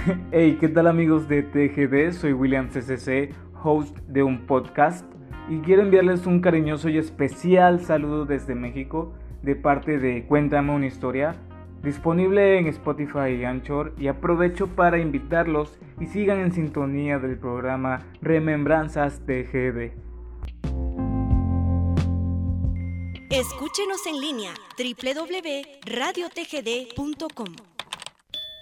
Hey, ¿qué tal amigos de TGD? Soy William CCC, host de un podcast y quiero enviarles un cariñoso y especial saludo desde México de parte de Cuéntame una historia, disponible en Spotify y Anchor y aprovecho para invitarlos y sigan en sintonía del programa Remembranzas TGD. Escúchenos en línea www.radiotgd.com.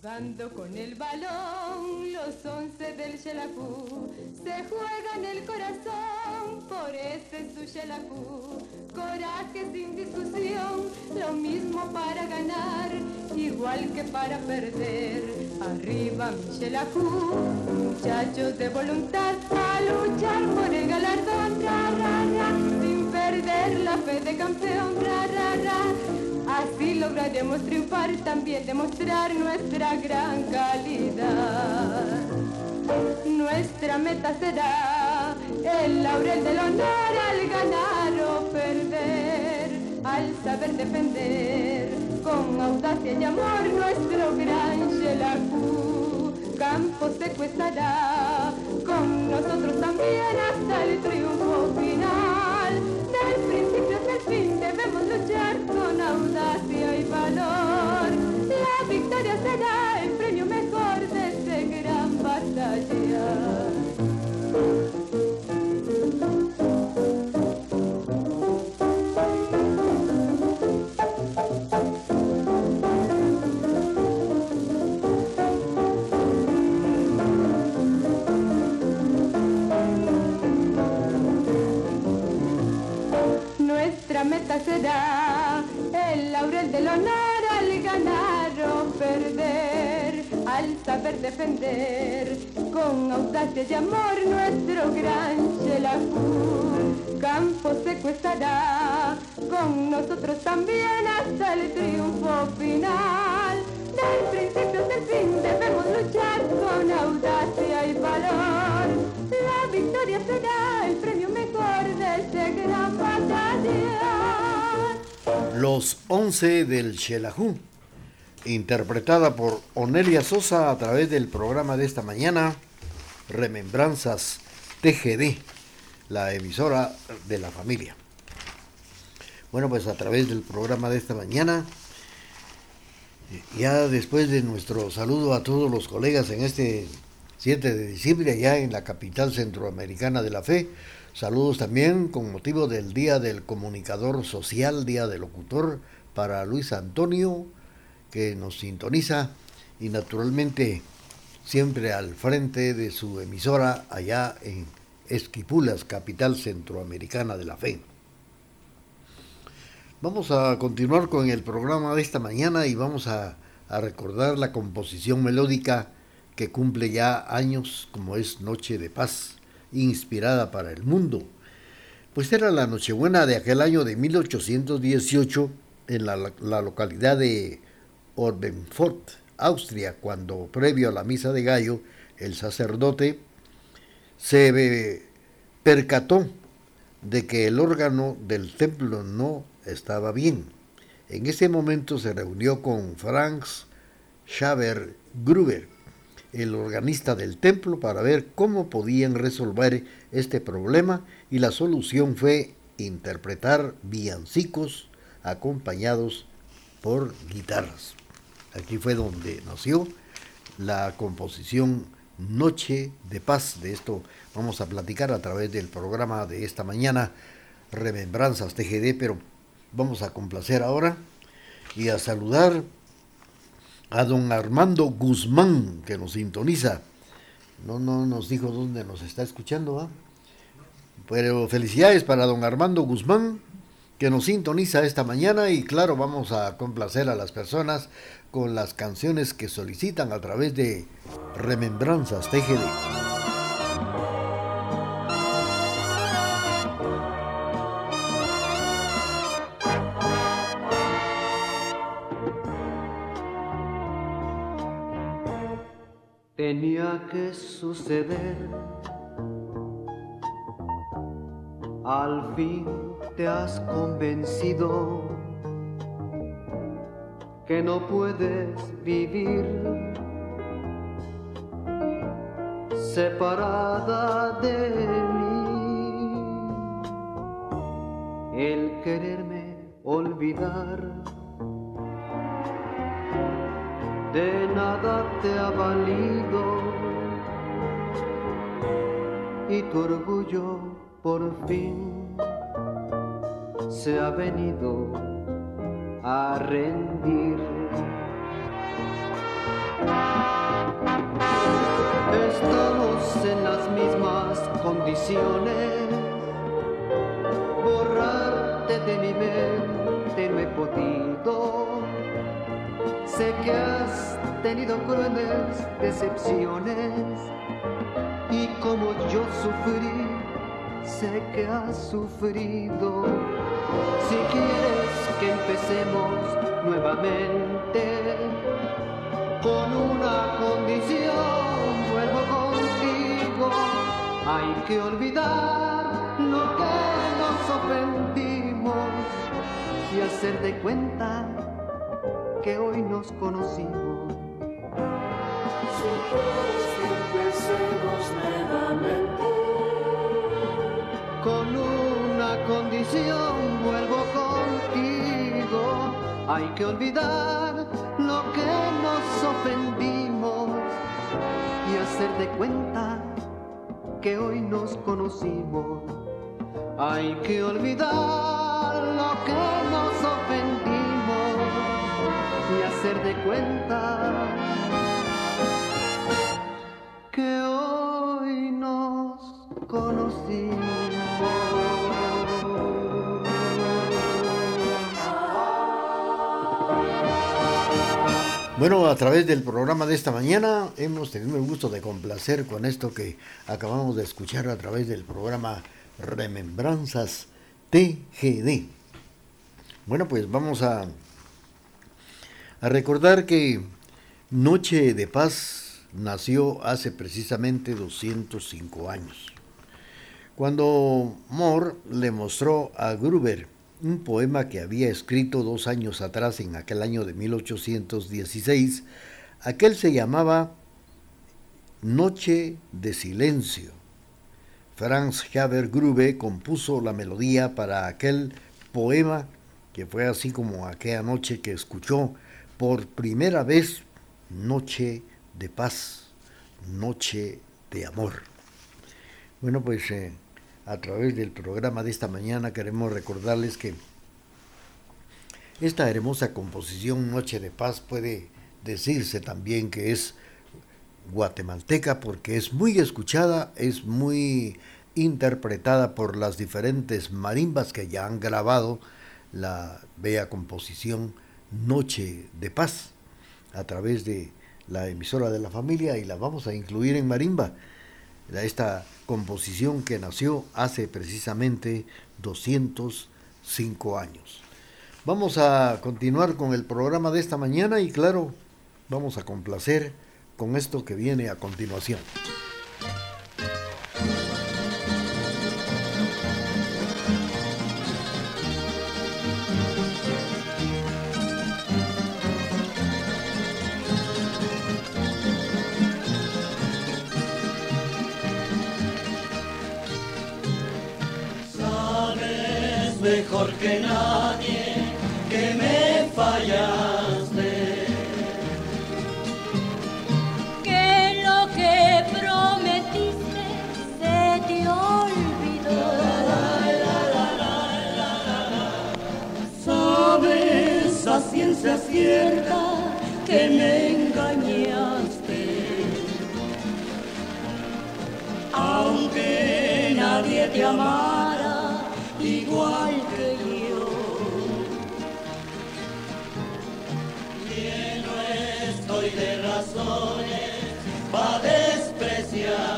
Jugando con el balón, los once del Xelajú se juegan el corazón. Por ese su Xelajú. Coraje sin discusión, lo mismo para ganar, igual que para perder. Arriba mi Xelajú, muchachos de voluntad a luchar por el galardón, ra, ra, ra, sin perder la fe de campeón, ra, ra, ra Así lograremos triunfar, también demostrar nuestra gran calidad. Nuestra meta será el laurel del honor al ganar o perder, al saber defender con audacia y amor nuestro gran Xelajú. Campo seco estará con nosotros también hasta el triunfo. Será el premio mejor de este gran batalla. Nuestra meta será saber defender con audacia y amor nuestro gran Xelajú. Campo seco estará con nosotros también hasta el triunfo final. Del principio hasta el fin debemos luchar con audacia y valor. La victoria será el premio mejor de este gran batalla. Los Once del Xelajú, interpretada por Onelia Sosa a través del programa de esta mañana, Remembranzas TGD, la emisora de la familia. Bueno, pues a través del programa de esta mañana, ya después de nuestro saludo a todos los colegas en este 7 de diciembre, allá en la capital centroamericana de la fe, Saludos también con motivo del Día del Comunicador Social, Día del Locutor, para Luis Antonio, que nos sintoniza y naturalmente siempre al frente de su emisora allá en Esquipulas, capital centroamericana de la fe. Vamos a continuar con el programa de esta mañana y vamos a, recordar la composición melódica que cumple ya años como es Noche de Paz inspirada para el mundo. Pues era la Nochebuena de aquel año de 1818 en la, la localidad de Orbenfort, Austria, cuando previo a la misa de gallo, el sacerdote se percató de que el órgano del templo no estaba bien. En ese momento se reunió con Franz Schaber Gruber, el organista del templo para ver cómo podían resolver este problema y la solución fue interpretar villancicos acompañados por guitarras. Aquí fue donde nació la composición Noche de Paz. De esto vamos a platicar a través del programa de esta mañana, Remembranzas TGD, pero vamos a complacer ahora y a saludar a don Armando Guzmán, que nos sintoniza. No, no nos dijo dónde nos está escuchando, ¿ah? Pero felicidades para don Armando Guzmán, que nos sintoniza esta mañana y claro, vamos a complacer a las personas con las canciones que solicitan a través de Remembranzas TGD. Tenía que suceder al fin te has convencido que no puedes vivir separada de mí. El quererme olvidar de nada te ha valido y tu orgullo por fin se ha venido a rendir. Estamos en las mismas condiciones, borrarte de mi mente no he podido. Sé que has tenido crueles decepciones y como yo sufrí, sé que has sufrido. Si quieres que empecemos nuevamente con una condición, vuelvo contigo. Hay que olvidar lo que nos ofendimos y hacer de cuenta que hoy nos conocimos. Si quieres que empecemos nuevamente con una condición vuelvo contigo. Hay que olvidar lo que nos ofendimos y hacer de cuenta que hoy nos conocimos. Hay que olvidar lo que nos ofendimos y hacer de cuenta que hoy nos conocimos. Bueno, a través del programa de esta mañana hemos tenido el gusto de complacer con esto que acabamos de escuchar a través del programa Remembranzas TGD. Bueno, pues vamos a, recordar que Noche de Paz nació hace precisamente 205 años, cuando Moore le mostró a Gruber un poema que había escrito dos años atrás, en aquel año de 1816. Aquel se llamaba Noche de Silencio. Franz Haber Grube compuso la melodía para aquel poema que fue así como aquella noche que escuchó por primera vez Noche de Paz, Noche de Amor. Bueno, pues eh, a través del programa de esta mañana queremos recordarles que esta hermosa composición Noche de Paz puede decirse también que es guatemalteca porque es muy escuchada, es muy interpretada por las diferentes marimbas que ya han grabado la bella composición Noche de Paz a través de la emisora de la familia y la vamos a incluir en marimba esta composición que nació hace precisamente 205 años. Vamos a continuar con el programa de esta mañana y claro, vamos a complacer con esto que viene a continuación. Mejor que nadie que me fallaste. Que lo que prometiste se te olvidó. Sabes a ciencia cierta que me engañaste. Aunque nadie te amara Yeah.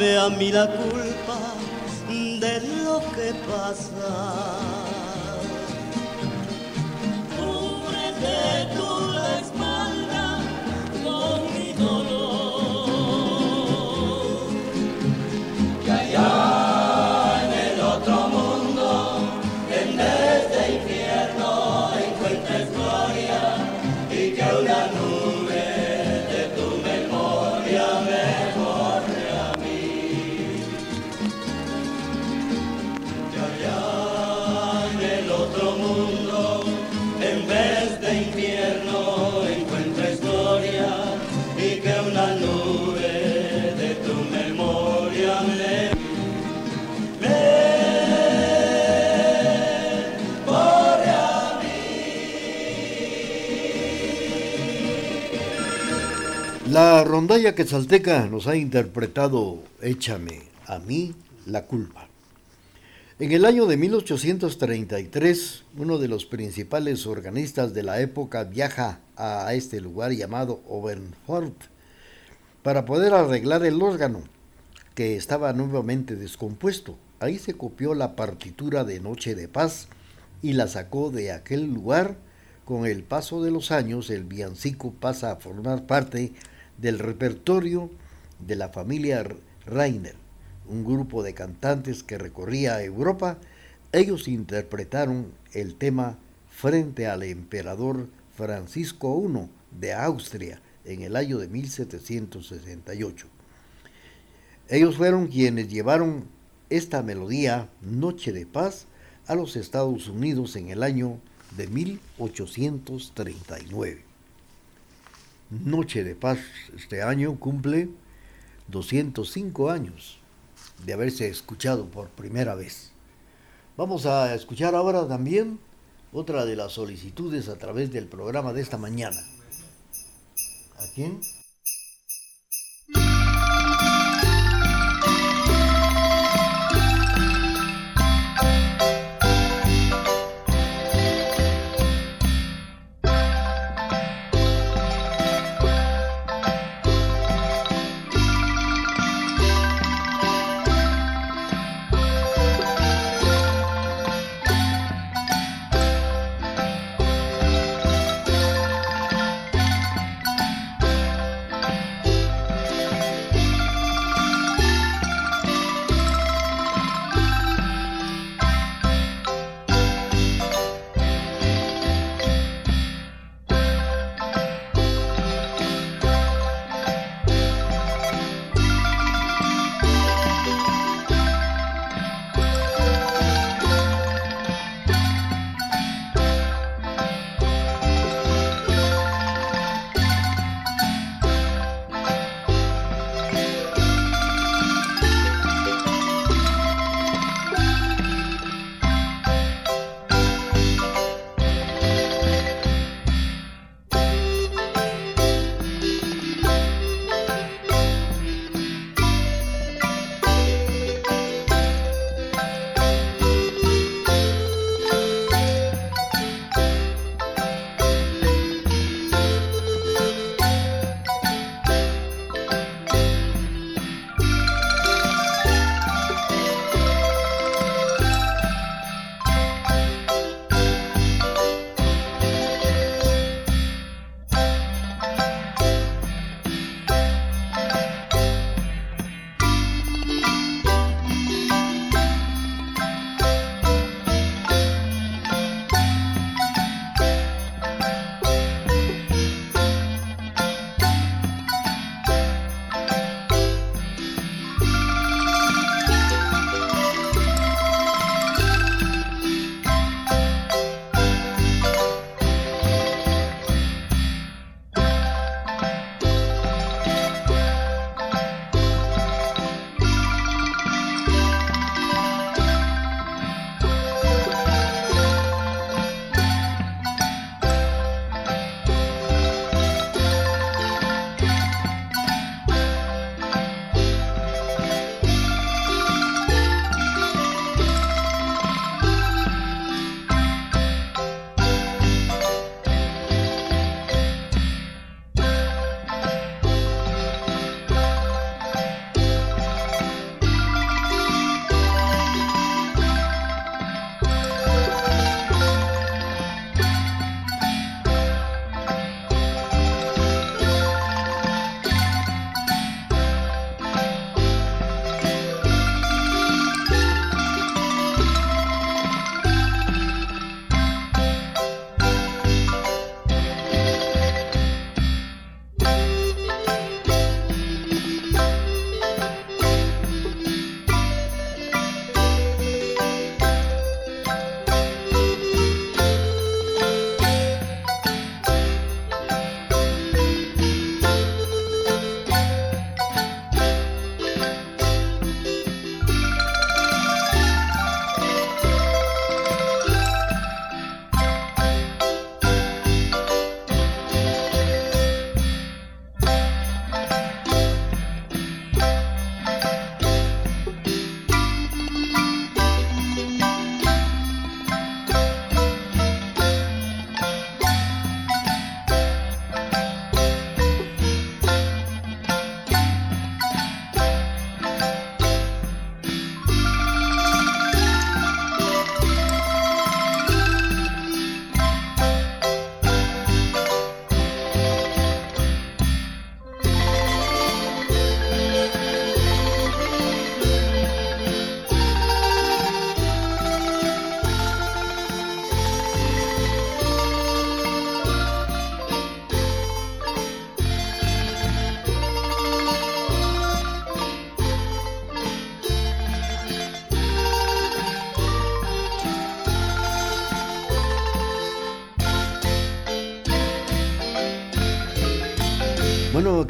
Échame a mí la culpa de lo que pasa. La rondalla quetzalteca nos ha interpretado Échame a mí la culpa. En el año de 1833, uno de los principales organistas de la época viaja a este lugar llamado Oberfort para poder arreglar el órgano, que estaba nuevamente descompuesto. Ahí se copió la partitura de Noche de Paz y la sacó de aquel lugar. Con el paso de los años, el villancico pasa a formar parte del repertorio de la familia Rainer, un grupo de cantantes que recorría Europa. Ellos interpretaron el tema frente al emperador Francisco I de Austria en el año de 1768. Ellos fueron quienes llevaron esta melodía, Noche de Paz, a los Estados Unidos en el año de 1839. Noche de Paz este año cumple 205 años de haberse escuchado por primera vez. Vamos a escuchar ahora también otra de las solicitudes a través del programa de esta mañana. ¿A quién?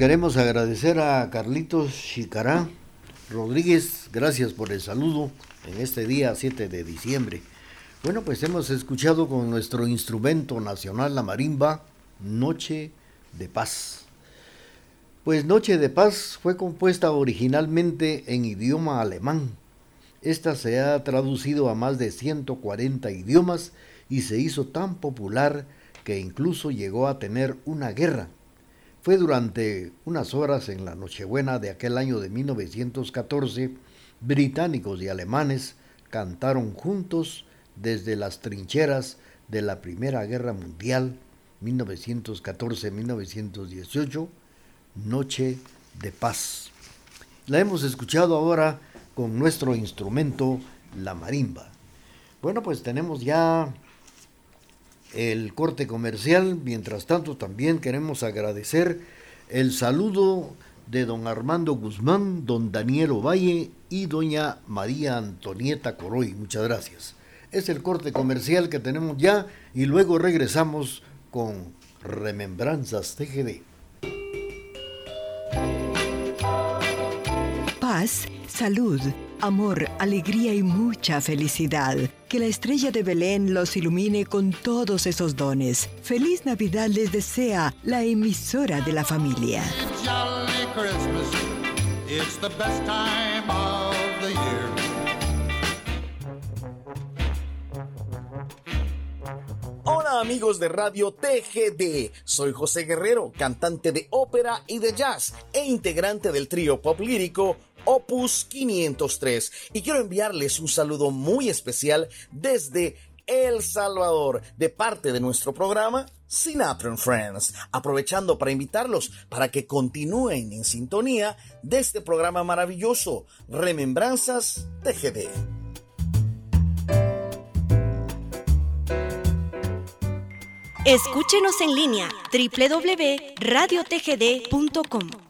Queremos agradecer a Carlitos Chicará Rodríguez, gracias por el saludo en este día 7 de diciembre. Bueno, pues hemos escuchado con nuestro instrumento nacional, la marimba, Noche de Paz. Pues Noche de Paz fue compuesta originalmente en idioma alemán. Esta se ha traducido a más de 140 idiomas y se hizo tan popular que incluso llegó a tener una guerra. Fue durante unas horas en la Nochebuena de aquel año de 1914, británicos y alemanes cantaron juntos desde las trincheras de la Primera Guerra Mundial 1914-1918, Noche de Paz. La hemos escuchado ahora con nuestro instrumento, la marimba. Bueno, pues tenemos ya el corte comercial. Mientras tanto, también queremos agradecer el saludo de don Armando Guzmán, don Daniel Ovalle y doña María Antonieta Coroy. Muchas gracias. Es el corte comercial que tenemos ya y luego regresamos con Remembranzas TGD. Paz, salud, amor, alegría y mucha felicidad. Que la estrella de Belén los ilumine con todos esos dones. Feliz Navidad les desea la emisora de la familia. Hola amigos de Radio TGD, soy José Guerrero, cantante de ópera y de jazz e integrante del trío pop lírico Opus 503 y quiero enviarles un saludo muy especial desde El Salvador de parte de nuestro programa Sinatra Friends, aprovechando para invitarlos para que continúen en sintonía de este programa maravilloso Remembranzas TGD. Escúchenos en línea www.radiotgd.com.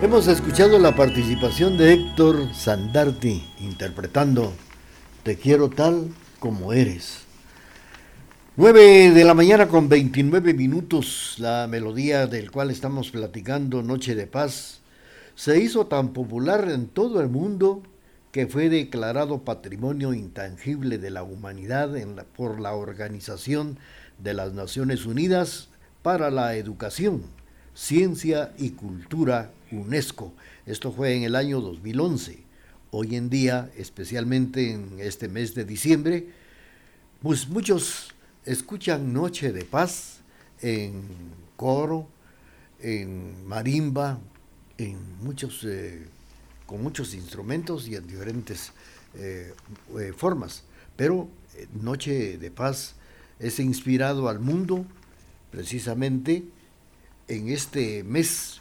Hemos escuchado la participación de Héctor Sandarti interpretando Te quiero tal como eres. 9 de la mañana con 29 minutos, la melodía del cual estamos platicando, Noche de Paz, se hizo tan popular en todo el mundo que fue declarado Patrimonio Intangible de la Humanidad por la Organización de las Naciones Unidas para la Educación, Ciencia y Cultura UNESCO. Esto fue en el año 2011. Hoy en día, especialmente en este mes de diciembre, pues muchos escuchan Noche de Paz en coro, en marimba, en muchos, eh, con muchos instrumentos y en diferentes eh, eh, formas. Pero Noche de Paz es inspirado al mundo precisamente en este mes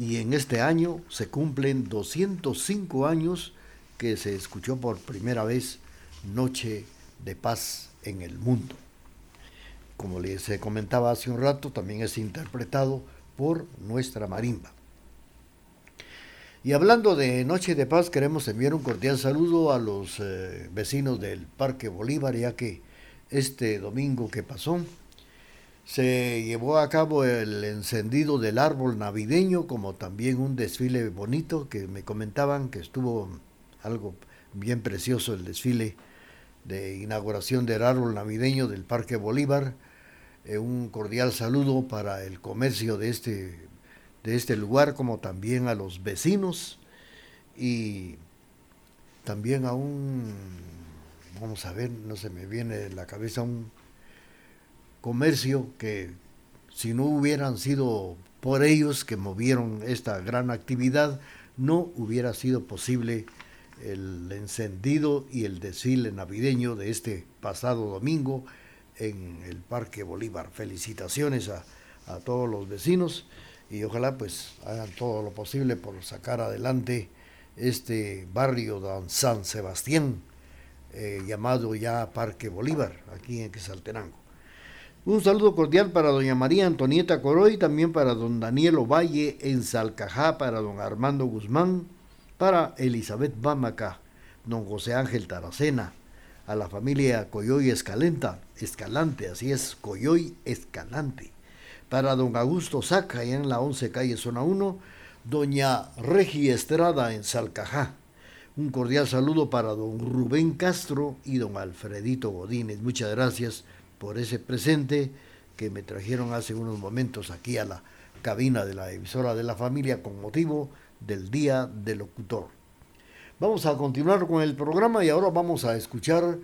y en este año se cumplen 205 años que se escuchó por primera vez Noche de Paz en el mundo. Como les comentaba hace un rato, también es interpretado por nuestra marimba. Y hablando de Noche de Paz, queremos enviar un cordial saludo a los eh, vecinos del Parque Bolívar, ya que este domingo que pasó, se llevó a cabo el encendido del árbol navideño, como también un desfile bonito que me comentaban que estuvo algo bien precioso el desfile de inauguración del árbol navideño del Parque Bolívar. Eh, un cordial saludo para el comercio de este, de este lugar, como también a los vecinos y también a un, vamos a ver, no se me viene en la cabeza un comercio que si no hubieran sido por ellos que movieron esta gran actividad, no hubiera sido posible el encendido y el desfile navideño de este pasado domingo en el Parque Bolívar. Felicitaciones a, todos los vecinos y ojalá pues hagan todo lo posible por sacar adelante este barrio de San Sebastián, eh, llamado ya Parque Bolívar, aquí en Quesaltenango. Un saludo cordial para doña María Antonieta Coroy, también para don Daniel Ovalle en Salcajá, para don Armando Guzmán, para Elizabeth Bamaca, don José Ángel Taracena, a la familia Coyoy Escalenta, Escalante, así es, Coyoy Escalante, para don Augusto Saca, en la 11 calle Zona 1, doña Regi Estrada en Salcajá. Un cordial saludo para don Rubén Castro y don Alfredito Godínez. Muchas gracias por ese presente que me trajeron hace unos momentos aquí a la cabina de la emisora de la familia con motivo del Día del Locutor. Vamos a continuar con el programa y ahora vamos a escuchar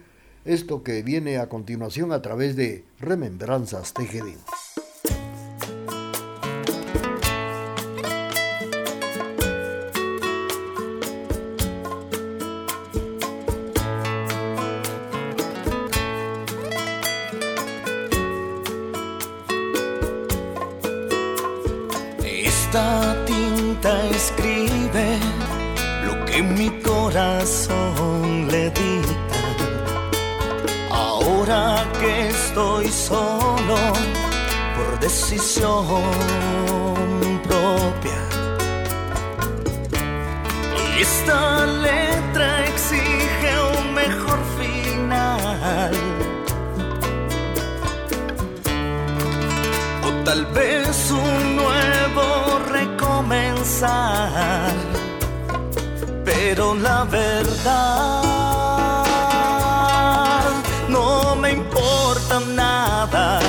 esto que viene a continuación a través de Remembranzas TGD. Esta tinta escribe lo que mi corazón le dicta. Ahora que estoy solo por decisión propia. Esta letra exige un mejor final. O tal vez un Pero la verdad no me importa nada.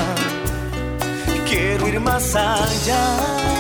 Quiero ir más allá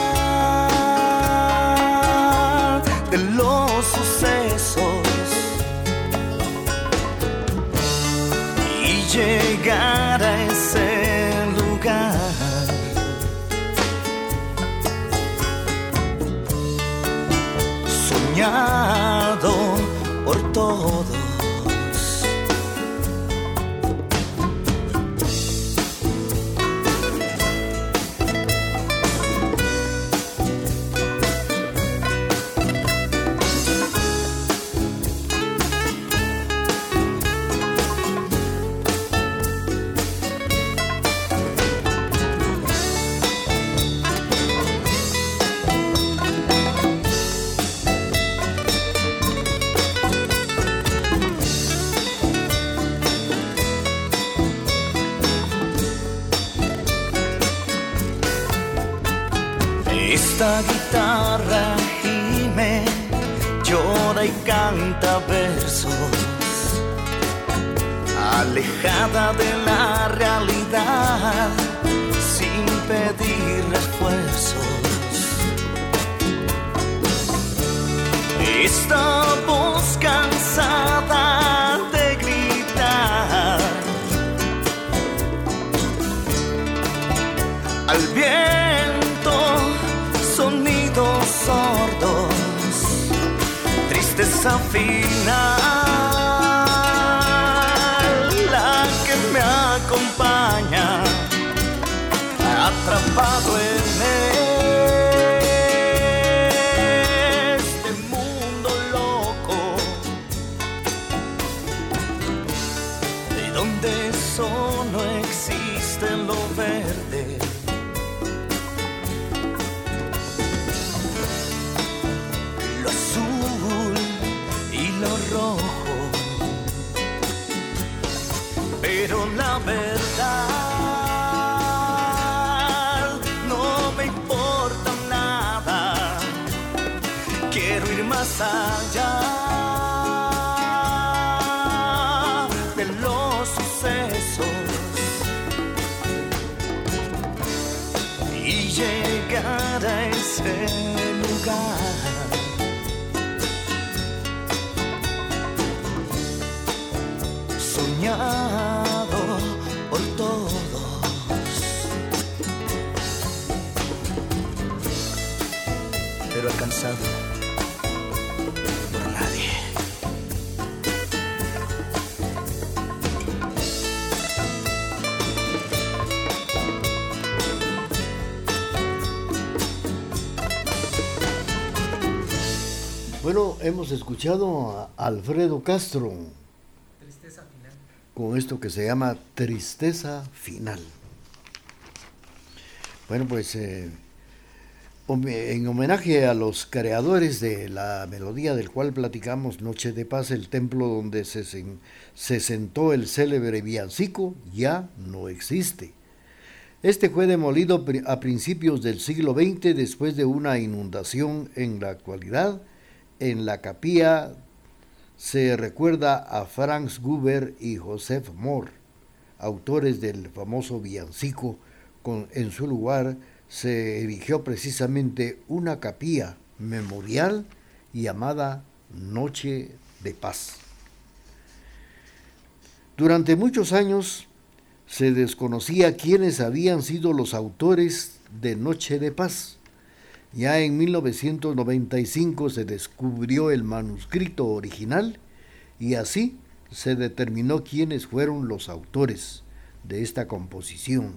fatto Bueno, hemos escuchado a Alfredo Castro con esto que se llama Tristeza Final. Bueno, pues eh, en homenaje a los creadores de la melodía del cual platicamos, Noche de Paz, el templo donde se, se sentó el célebre villancico, ya no existe. Este fue demolido a principios del siglo XX después de una inundación en la actualidad. En la capilla se recuerda a Franz Gruber y Joseph Mohr, autores del famoso villancico. En su lugar se erigió precisamente una capilla memorial llamada Noche de Paz. Durante muchos años se desconocía quiénes habían sido los autores de Noche de Paz. Ya en 1995 se descubrió el manuscrito original y así se determinó quiénes fueron los autores de esta composición.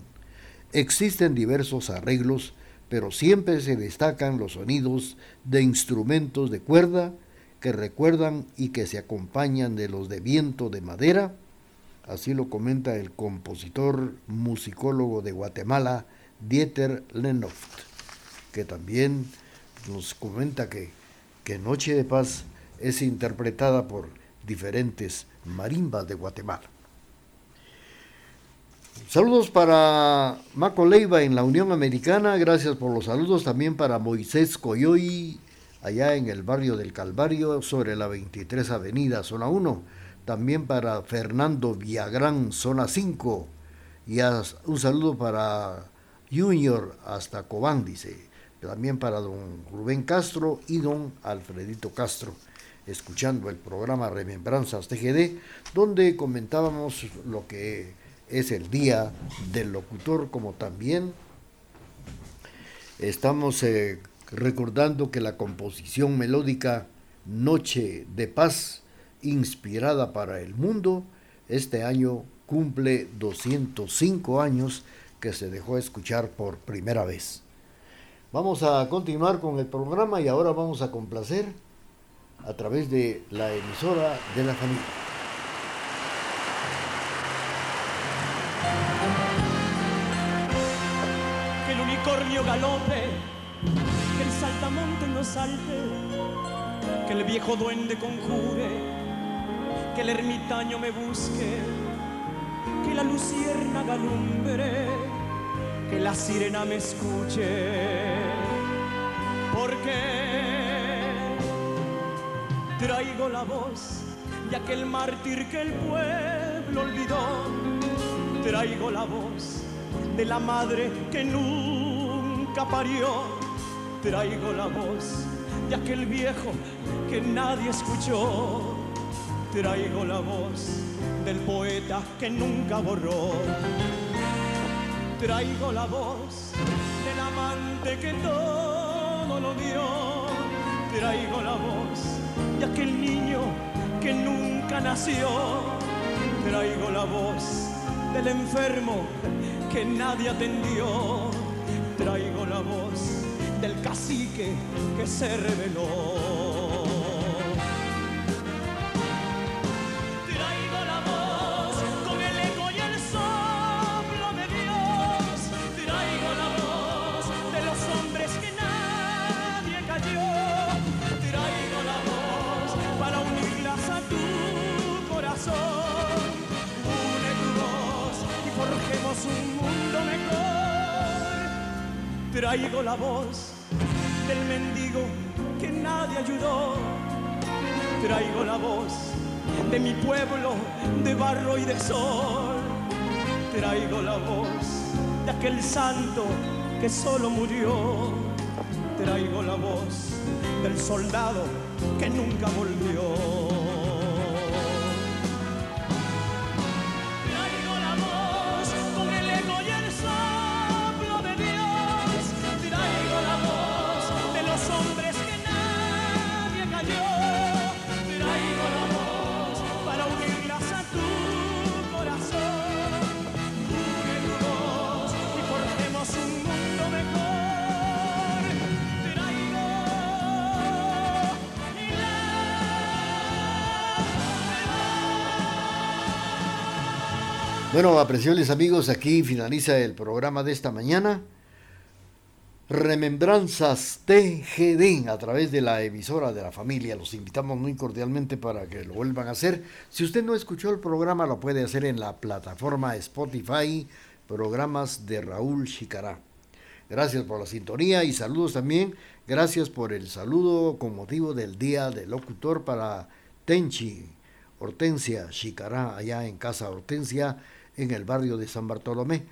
Existen diversos arreglos, pero siempre se destacan los sonidos de instrumentos de cuerda que recuerdan y que se acompañan de los de viento de madera, así lo comenta el compositor musicólogo de Guatemala, Dieter Lenoft, que también nos comenta que, que Noche de Paz es interpretada por diferentes marimbas de Guatemala. Saludos para Maco Leiva en la Unión Americana, gracias por los saludos también para Moisés Coyoy allá en el barrio del Calvario sobre la 23 Avenida, zona 1, también para Fernando Villagrán, zona 5, y un saludo para Junior hasta Cobán, dice, también para don Rubén Castro y don Alfredito Castro escuchando el programa Remembranzas TGD, donde comentábamos lo que es el Día del Locutor, como también estamos eh, recordando que la composición melódica Noche de Paz, inspirada para el mundo, este año cumple 205 años que se dejó escuchar por primera vez. Vamos a continuar con el programa y ahora vamos a complacer a través de la emisora de la familia. Que el unicornio galope, que el saltamonte no salte, que el viejo duende conjure, que el ermitaño me busque, que la lucierna galumbre, que la sirena me escuche. Porque traigo la voz de aquel mártir que el pueblo olvidó. Traigo la voz de la madre que nunca parió. Traigo la voz de aquel viejo que nadie escuchó. Traigo la voz del poeta que nunca borró. Traigo la voz del amante que todo lo dio. Traigo la voz de aquel niño que nunca nació. Traigo la voz del enfermo que nadie atendió. Traigo la voz del cacique que se reveló. Traigo la voz del mendigo que nadie ayudó. Traigo la voz de mi pueblo de barro y de sol. Traigo la voz de aquel santo que solo murió. Traigo la voz del soldado que nunca volvió. Bueno, apreciables amigos, aquí finaliza el programa de esta mañana. Remembranzas TGD a través de la emisora de la familia. Los invitamos muy cordialmente para que lo vuelvan a hacer. Si usted no escuchó el programa, lo puede hacer en la plataforma Spotify, programas de Raúl Chicará. Gracias por la sintonía y saludos también. Gracias por el saludo con motivo del Día del Locutor para Tenchi, Hortensia Chicará, allá en Casa Hortensia en el barrio de San Bartolomé.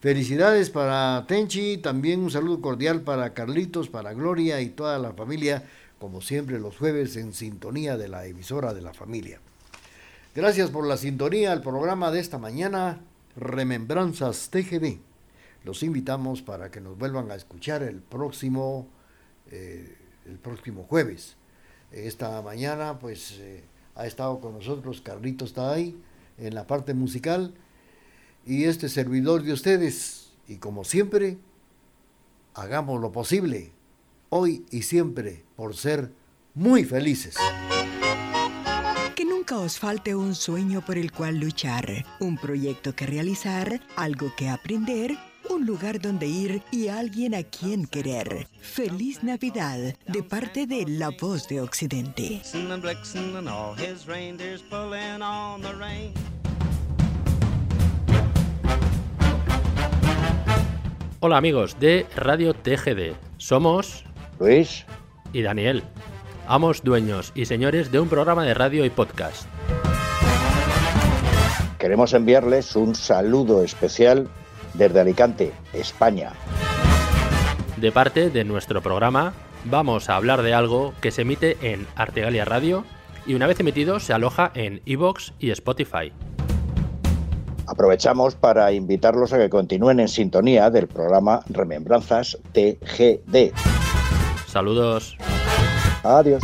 Felicidades para Tenchi, también un saludo cordial para Carlitos, para Gloria y toda la familia, como siempre los jueves en sintonía de la emisora de la familia. Gracias por la sintonía al programa de esta mañana, Remembranzas TGD. Los invitamos para que nos vuelvan a escuchar el próximo, eh, el próximo jueves. Esta mañana pues eh, ha estado con nosotros Carlitos está ahí en la parte musical y este servidor de ustedes. Y como siempre, hagamos lo posible, hoy y siempre, por ser muy felices. Que nunca os falte un sueño por el cual luchar, un proyecto que realizar, algo que aprender, un lugar donde ir y alguien a quien querer. Feliz Navidad de parte de La Voz de Occidente. Hola amigos de Radio TGD. Somos Luis y Daniel, amos, dueños y señores de un programa de radio y podcast. Queremos enviarles un saludo especial desde Alicante, España. De parte de nuestro programa, vamos a hablar de algo que se emite en Artegalia Radio y una vez emitido se aloja en iVoox y Spotify. Aprovechamos para invitarlos a que continúen en sintonía del programa Remembranzas TGD. Saludos. Adiós.